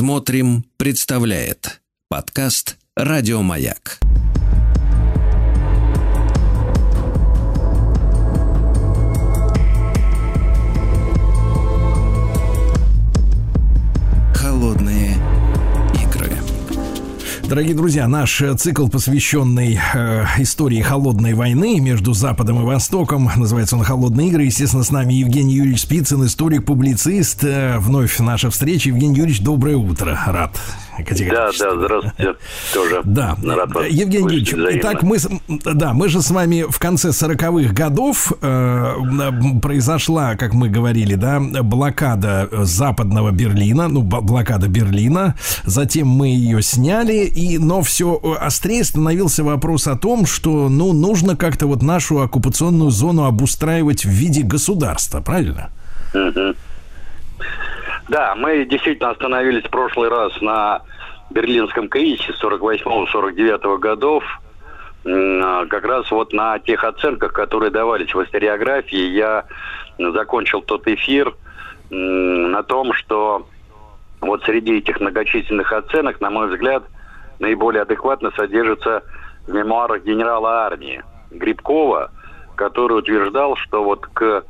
Смотрим, представляет подкаст Радиомаяк. Холодные игры. Дорогие друзья, наш э, цикл, посвященный э, истории холодной войны между Западом и Востоком, называется он «Холодные игры». Естественно, с нами Евгений Юрьевич Спицын, историк-публицист. Э, вновь наша встреча. Евгений Юрьевич, доброе утро. Рад да, да, здравствуйте. Тоже да. рад вас Евгений Юрьевич, итак, мы, да, мы же с вами в конце 40-х годов э, произошла, как мы говорили, да, блокада западного Берлина, ну, блокада Берлина, затем мы ее сняли, и, но все острее становился вопрос о том, что, ну, нужно как-то вот нашу оккупационную зону обустраивать в виде государства, правильно? Да, мы действительно остановились в прошлый раз на берлинском кризисе 48-49 годов, а, как раз вот на тех оценках, которые давались в историографии, я закончил тот эфир на том, что вот среди этих многочисленных оценок, на мой взгляд, наиболее адекватно содержится в мемуарах генерала армии Грибкова, который утверждал, что вот к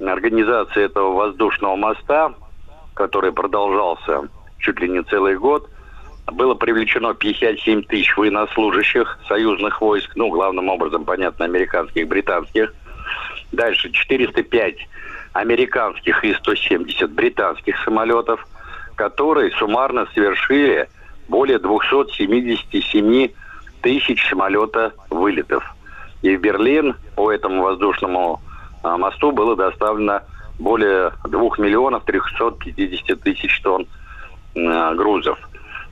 организации этого воздушного моста который продолжался чуть ли не целый год, было привлечено 57 тысяч военнослужащих союзных войск, ну, главным образом, понятно, американских, британских. Дальше 405 американских и 170 британских самолетов, которые суммарно совершили более 277 тысяч самолета вылетов. И в Берлин по этому воздушному а, мосту было доставлено более 2 миллионов 350 тысяч тонн э, грузов.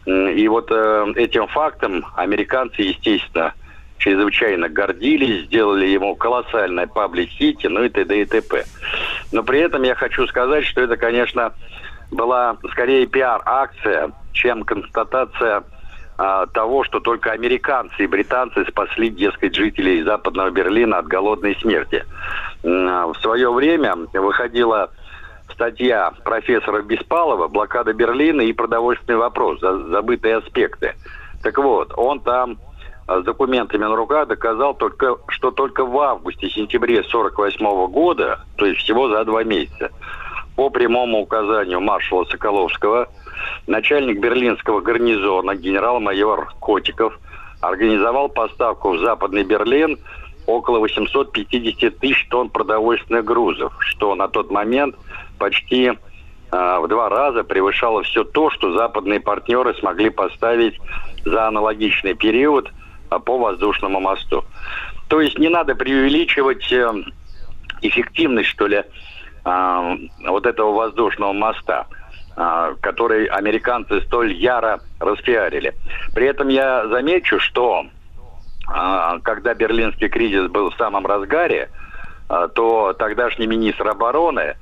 И вот э, этим фактом американцы, естественно, чрезвычайно гордились, сделали ему колоссальное паблик-сити, ну и т.д. и т.п. Но при этом я хочу сказать, что это, конечно, была скорее пиар-акция, чем констатация а, того, что только американцы и британцы спасли, дескать, жителей Западного Берлина от голодной смерти. В свое время выходила статья профессора Беспалова «Блокада Берлина и продовольственный вопрос. Забытые аспекты». Так вот, он там а, с документами на руках доказал только, что только в августе-сентябре 1948 года, то есть всего за два месяца, по прямому указанию маршала Соколовского, начальник берлинского гарнизона генерал-майор Котиков организовал поставку в Западный Берлин – около 850 тысяч тонн продовольственных грузов, что на тот момент почти э, в два раза превышало все то, что западные партнеры смогли поставить за аналогичный период э, по воздушному мосту. То есть не надо преувеличивать э, эффективность, что ли, э, вот этого воздушного моста который американцы столь яро распиарили. При этом я замечу, что а, когда берлинский кризис был в самом разгаре, а, то тогдашний министр обороны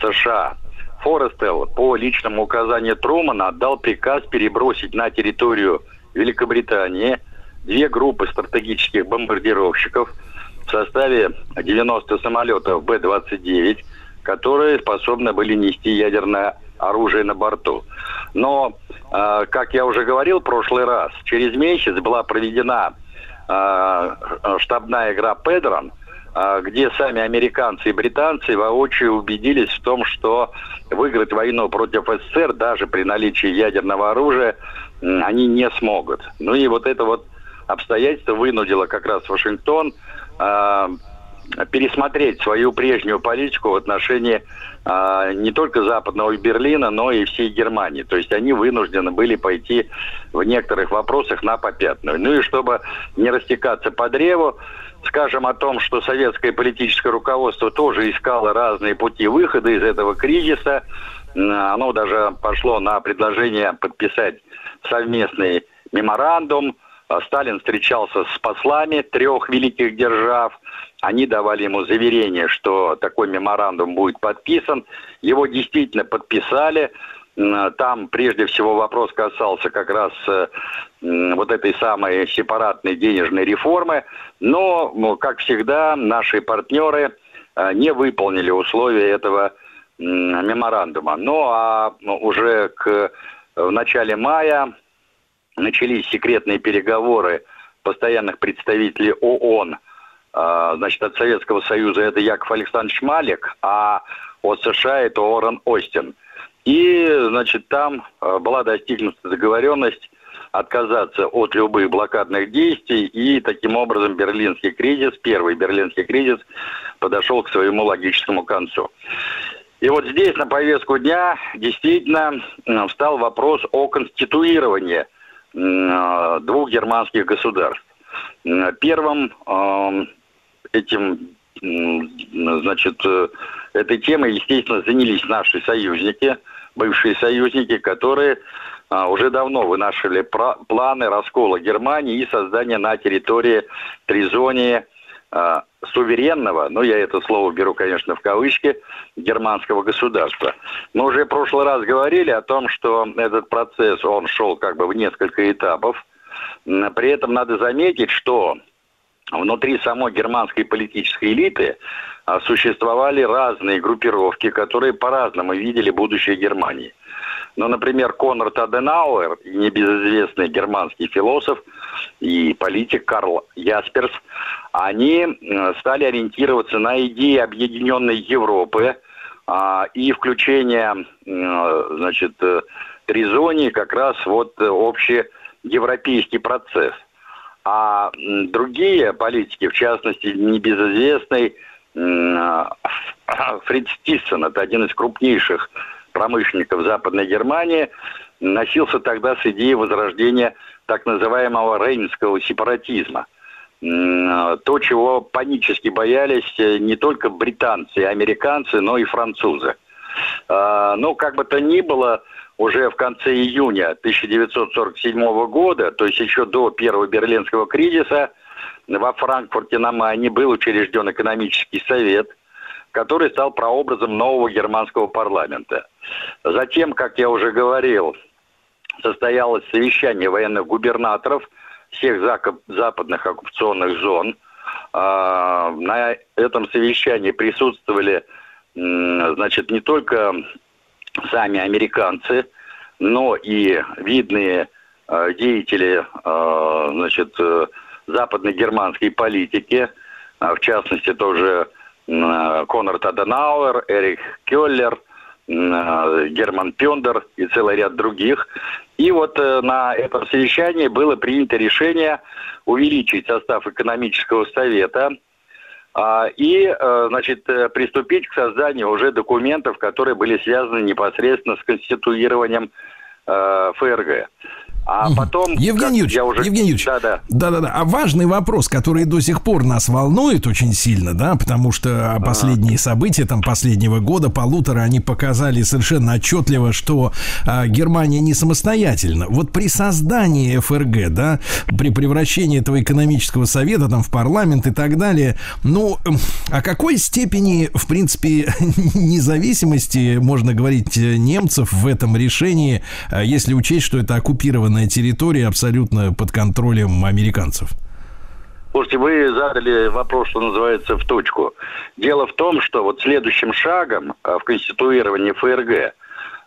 США Форестел по личному указанию Трумана отдал приказ перебросить на территорию Великобритании две группы стратегических бомбардировщиков в составе 90 самолетов Б-29, которые способны были нести ядерное оружие на борту. Но, а, как я уже говорил в прошлый раз, через месяц была проведена а, штабная игра Педрон, а, где сами американцы и британцы воочию убедились в том, что выиграть войну против СССР даже при наличии ядерного оружия они не смогут. Ну и вот это вот обстоятельство вынудило как раз Вашингтон э, пересмотреть свою прежнюю политику в отношении э, не только западного Берлина, но и всей Германии. То есть они вынуждены были пойти в некоторых вопросах на попятную. Ну и чтобы не растекаться по древу, скажем о том, что советское политическое руководство тоже искало разные пути выхода из этого кризиса. Оно даже пошло на предложение подписать совместный меморандум. Сталин встречался с послами трех великих держав. Они давали ему заверение, что такой меморандум будет подписан. Его действительно подписали. Там прежде всего вопрос касался как раз э, вот этой самой сепаратной денежной реформы. Но, как всегда, наши партнеры э, не выполнили условия этого меморандума. Ну а уже к в начале мая начались секретные переговоры постоянных представителей ООН, а, значит, от Советского Союза это Яков Александрович Малик, а от США это Орен Остин. И, значит, там а, была достигнута договоренность отказаться от любых блокадных действий, и таким образом берлинский кризис, первый берлинский кризис, подошел к своему логическому концу. И вот здесь на повестку дня действительно встал вопрос о конституировании двух германских государств. Первым этим, значит, э, этой темой, естественно, занялись наши союзники, бывшие союзники, которые уже давно вынашивали планы раскола Германии и создания на территории Тризонии суверенного, ну я это слово беру, конечно, в кавычки, германского государства. Мы уже в прошлый раз говорили о том, что этот процесс, он шел как бы в несколько этапов. При этом надо заметить, что внутри самой германской политической элиты а, существовали разные группировки, которые по-разному видели будущее Германии. Ну, например, Конрад Аденауэр, небезызвестный германский философ и политик Карл Ясперс, они стали ориентироваться на идеи объединенной Европы а, и включение, значит, Тризонии как раз вот общий европейский процесс. А другие политики, в частности, небезызвестный Фриц Тиссон, это один из крупнейших промышленников Западной Германии, носился тогда с идеей возрождения так называемого рейнского сепаратизма. То, чего панически боялись э, не только британцы и американцы, но и французы. А, но как бы то ни было, уже в конце июня 1947 года, то есть еще до первого берлинского кризиса, во Франкфурте на Майне был учрежден экономический совет – который стал прообразом нового германского парламента. Затем, как я уже говорил, состоялось совещание военных губернаторов всех западных оккупационных зон. А, на этом совещании присутствовали значит, не только сами американцы, но и видные а, деятели а, значит, э, западной германской политики, в частности тоже Конрад Аденауэр, Эрих Келлер, Герман Пендер и целый ряд других. И вот э, на этом совещании было принято решение увеличить состав экономического совета а, и, значит, приступить к созданию уже документов, которые были связаны непосредственно с конституированием ФРГ. А потом... Евгений Юрьевич, я уже... Евгений Юрьевич, да, да. да, да, да. А важный вопрос, который до сих пор нас волнует очень сильно, да, потому что последние события там последнего года, полутора, они показали совершенно отчетливо, что а, Германия не самостоятельна. Вот при создании ФРГ, да, при превращении этого экономического совета там в парламент и так далее, ну, о какой степени, в принципе, независимости, можно говорить, немцев в этом решении, а, если учесть, что это оккупированная оккупированная территория абсолютно под контролем американцев? Слушайте, вы задали вопрос, что называется, в точку. Дело в том, что вот следующим шагом а, в конституировании ФРГ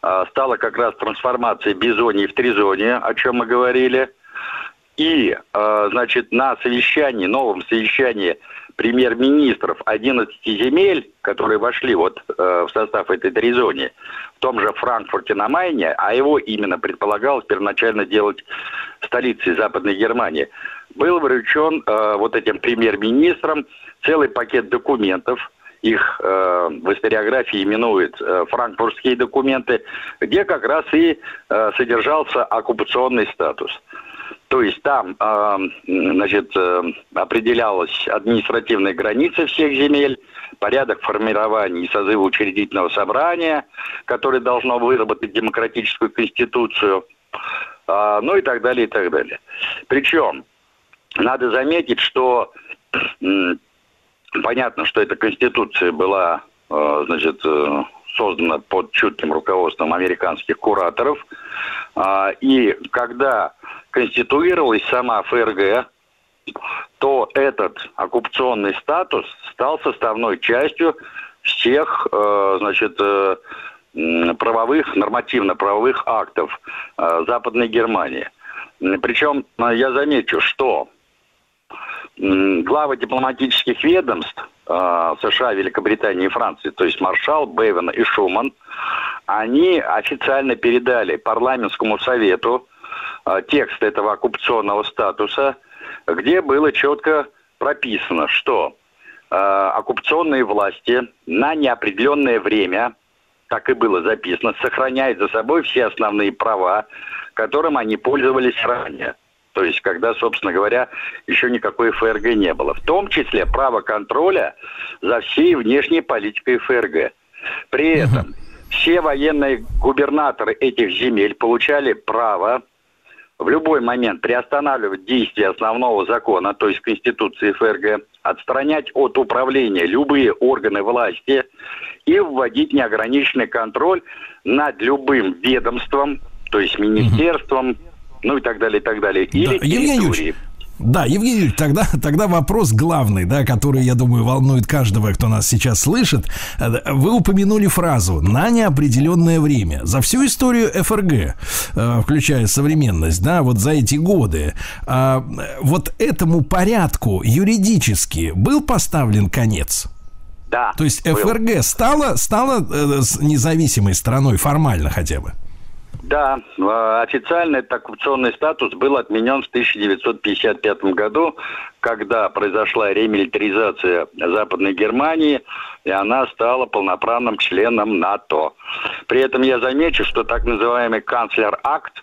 а, стала как раз трансформация бизонии в тризонии, о чем мы говорили. И, а, значит, на совещании, новом совещании премьер-министров 11 земель, которые вошли вот в состав этой тризонии, в том же Франкфурте на Майне, а его именно предполагалось первоначально делать столицей Западной Германии, был вручен э, вот этим премьер-министром целый пакет документов, их э, в историографии именуют э, франкфуртские документы, где как раз и э, содержался оккупационный статус. То есть там, э, значит, э, определялась административная граница всех земель, порядок формирования и созыва учредительного собрания, которое должно выработать демократическую конституцию, э, ну и так далее, и так далее. Причем, надо заметить, что э, понятно, что эта конституция была, э, значит, э, создана под чутким руководством американских кураторов, э, и когда конституировалась сама ФРГ, то этот оккупационный статус стал составной частью всех, э, значит, э, правовых, нормативно-правовых актов э, Западной Германии. Причем я замечу, что главы дипломатических ведомств США, Великобритании и Франции, то есть Маршал, Бейвен и Шуман, они официально передали парламентскому совету текст этого оккупационного статуса, где было четко прописано, что оккупационные власти на неопределенное время – так и было записано, сохраняет за собой все основные права, которым они пользовались ранее. То есть, когда, собственно говоря, еще никакой ФРГ не было. В том числе право контроля за всей внешней политикой ФРГ. При этом все военные губернаторы этих земель получали право в любой момент приостанавливать действие основного закона, то есть Конституции ФРГ, отстранять от управления любые органы власти и вводить неограниченный контроль над любым ведомством, то есть министерством, ну и так далее, и так далее. Или да, Евгений да, Евгений, тогда, тогда вопрос главный, да, который, я думаю, волнует каждого, кто нас сейчас слышит. Вы упомянули фразу «на неопределенное время». За всю историю ФРГ, э, включая современность, да, вот за эти годы, а, вот этому порядку юридически был поставлен конец? Да. То есть ФРГ стала, стала э, независимой страной формально хотя бы? Да, э, официально этот оккупационный статус был отменен в 1955 году, когда произошла ремилитаризация Западной Германии, и она стала полноправным членом НАТО. При этом я замечу, что так называемый канцлер-акт,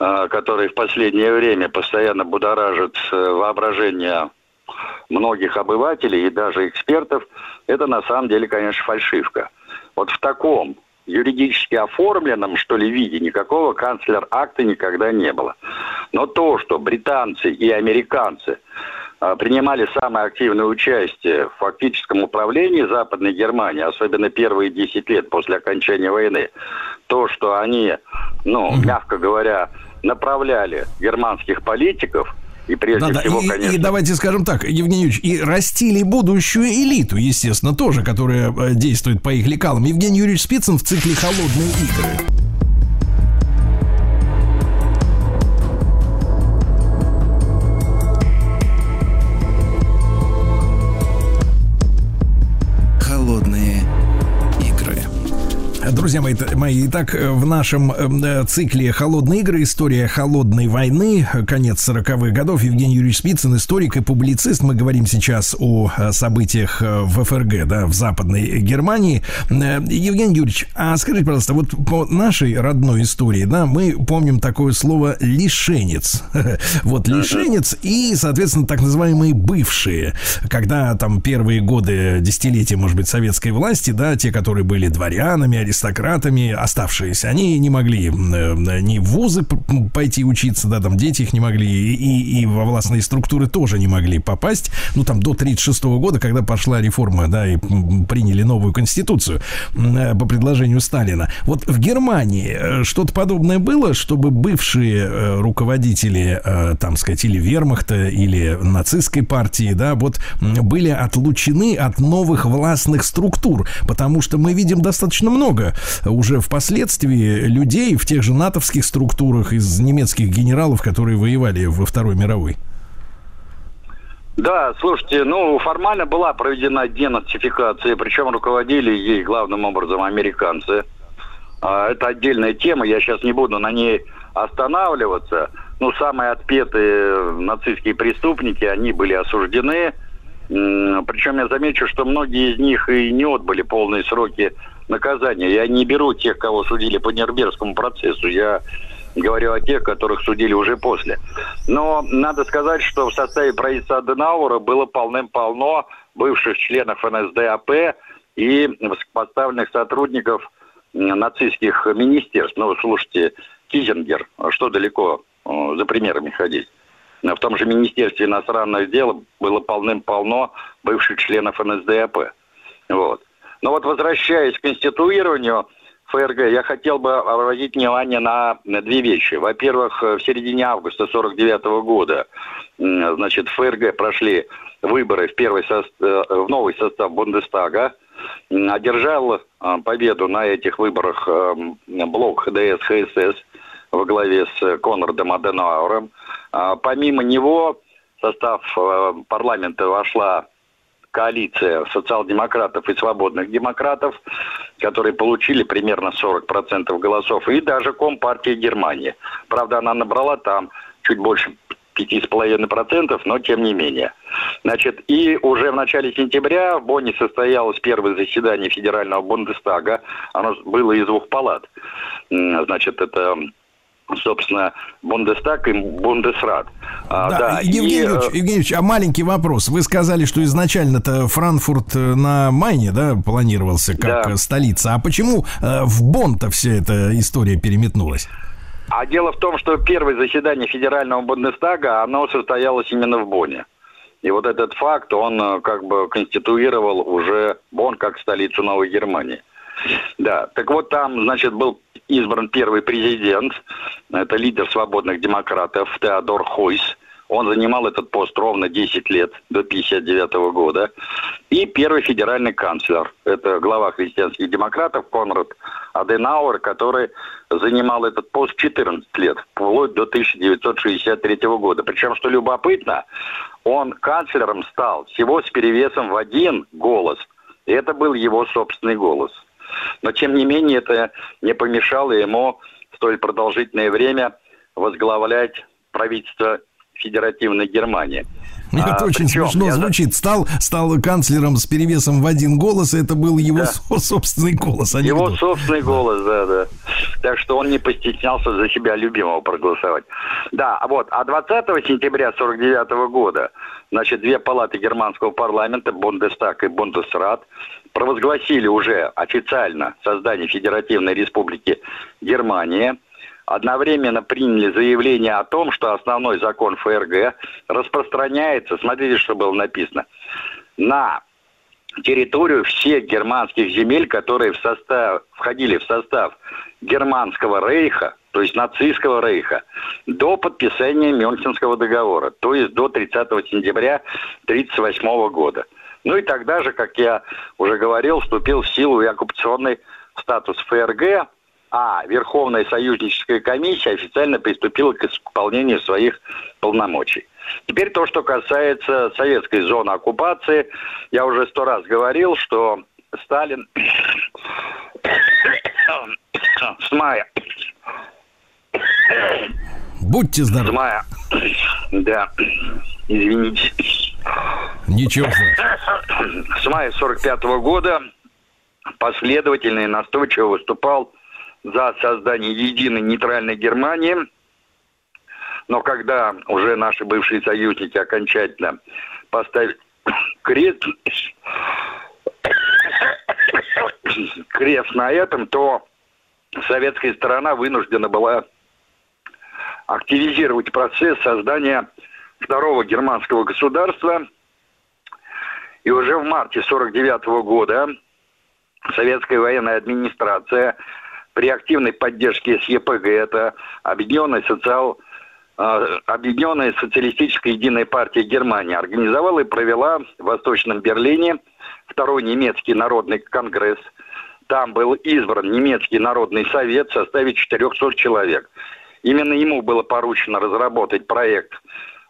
э, который в последнее время постоянно будоражит э, воображение многих обывателей и даже экспертов, это на самом деле, конечно, фальшивка. Вот в таком юридически оформленном, что ли, виде никакого канцлер-акта никогда не было. Но то, что британцы и американцы а, принимали самое активное участие в фактическом управлении Западной Германии, особенно первые 10 лет после окончания войны, то, что они, ну, мягко говоря, направляли германских политиков – и прежде да, всего, и, конечно... И давайте скажем так, Евгений Юрьевич, и растили будущую элиту, естественно, тоже, которая э, действует по их лекалам. Евгений Юрьевич Спицын в цикле «Холодные игры». Друзья мои, мои, итак, в нашем э, цикле «Холодные игры. История холодной войны. Конец 40-х годов». Евгений Юрьевич Спицын, историк и публицист. Мы говорим сейчас о э, событиях э, в ФРГ, да, в Западной Германии. Евгений Юрьевич, а скажите, пожалуйста, вот по нашей родной истории, да, мы помним такое слово «лишенец». Вот лишенец и, соответственно, так называемые бывшие. Когда там первые годы, десятилетия, может быть, советской власти, да, те, которые были дворянами, аристократами, оставшиеся, они не могли э, ни в вузы пойти учиться, да, там дети их не могли, и, и во властные структуры тоже не могли попасть, ну, там, до 36 года, когда пошла реформа, да, и приняли новую конституцию э, по предложению Сталина. Вот в Германии э, что-то подобное было, чтобы бывшие руководители, там, сказать, или вермахта, или нацистской партии, да, вот были отлучены от новых властных структур, потому что мы видим достаточно много много уже впоследствии людей в тех же натовских структурах из немецких генералов, которые воевали во Второй мировой. Да, слушайте, ну, формально была проведена денацификация, причем руководили ей главным образом американцы. А, это отдельная тема, я сейчас не буду на ней останавливаться. Ну, самые отпетые нацистские преступники, они были осуждены. Причем я замечу, что многие из них и не отбыли полные сроки наказания. Я не беру тех, кого судили по Нербергскому процессу. Я говорю о тех, которых судили уже после. Но надо сказать, что в составе правительства Аденауэра было полным-полно бывших членов НСДАП и поставленных сотрудников нацистских министерств. Ну, слушайте, Кизингер, что далеко за примерами ходить. В том же Министерстве иностранных дел было полным-полно бывших членов НСДАП. Вот. Но вот возвращаясь к конституированию ФРГ, я хотел бы обратить внимание на две вещи. Во-первых, в середине августа 49 года, значит, ФРГ прошли выборы в, первый состав, в новый состав Бундестага. одержал победу на этих выборах блок ХДС ХСС во главе с Конрадом Аденауэром. Помимо него в состав парламента вошла коалиция социал-демократов и свободных демократов, которые получили примерно 40% голосов, и даже Компартия Германии. Правда, она набрала там чуть больше 5,5%, но тем не менее. Значит, и уже в начале сентября в Бонне состоялось первое заседание федерального Бундестага. Оно было из двух палат. Значит, это собственно, Бундестаг и Бундесрат. А, да, да. Евгений, и, э, Евгений Ильич, а маленький вопрос. Вы сказали, что изначально-то Франкфурт э, на Майне, да, планировался как да. столица. А почему э, в Бонн-то вся эта история переметнулась? А дело в том, что первое заседание федерального Бундестага, оно состоялось именно в Бонне. И вот этот факт, он как бы конституировал уже Бонн как столицу Новой Германии. Да, так вот там, значит, был избран первый президент, это лидер свободных демократов Теодор Хойс. Он занимал этот пост ровно 10 лет, до 1959 года. И первый федеральный канцлер, это глава христианских демократов Конрад Аденауэр, который занимал этот пост 14 лет, вплоть до 1963 года. Причем, что любопытно, он канцлером стал всего с перевесом в один голос. И это был его собственный голос. Но, тем не менее, это не помешало ему столь продолжительное время возглавлять правительство Федеративной Германии. Это а, очень причем, смешно я... звучит. Стал, стал канцлером с перевесом в один голос, и это был его да. собственный голос. А его собственный голос, да, да. Так что он не постеснялся за себя любимого проголосовать. Да, вот. А 20 сентября 49 года, значит, две палаты германского парламента, Бундестаг и Бундесрат, провозгласили уже официально создание Федеративной Республики Германия, одновременно приняли заявление о том, что основной закон ФРГ распространяется, смотрите, что было написано, на территорию всех германских земель, которые в состав, входили в состав Германского рейха, то есть нацистского рейха, до подписания Мюнхенского договора, то есть до 30 сентября 1938 года. Ну и тогда же, как я уже говорил, вступил в силу и оккупационный статус ФРГ, а Верховная союзническая комиссия официально приступила к исполнению своих полномочий. Теперь то, что касается советской зоны оккупации. Я уже сто раз говорил, что Сталин с мая... Будьте здоровы. С мая, да, извините. Ничего. С мая 45 -го года последовательно и настойчиво выступал за создание единой нейтральной Германии. Но когда уже наши бывшие союзники окончательно поставили крест, крест на этом, то советская сторона вынуждена была активизировать процесс создания второго германского государства. И уже в марте 1949 года советская военная администрация при активной поддержке СЕПГ, это Объединенная социал а, Объединенная социалистическая единая партия Германии организовала и провела в Восточном Берлине второй немецкий народный конгресс. Там был избран немецкий народный совет в составе 400 человек. Именно ему было поручено разработать проект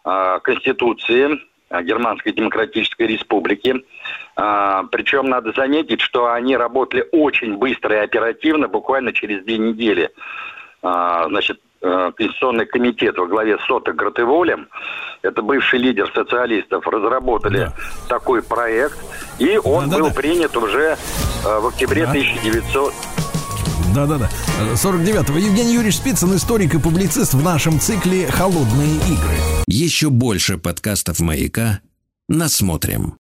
Конституции Германской Демократической Республики. А, причем надо заметить, что они работали очень быстро и оперативно, буквально через две недели. Значит, э, Конституционный комитет во главе с Сота Гратеволем, это бывший лидер социалистов, разработали да. такой проект, и он да, был да. принят уже э, в октябре да. 1900 да-да-да. 49-го. Евгений Юрьевич Спицын, историк и публицист в нашем цикле «Холодные игры». Еще больше подкастов «Маяка» насмотрим.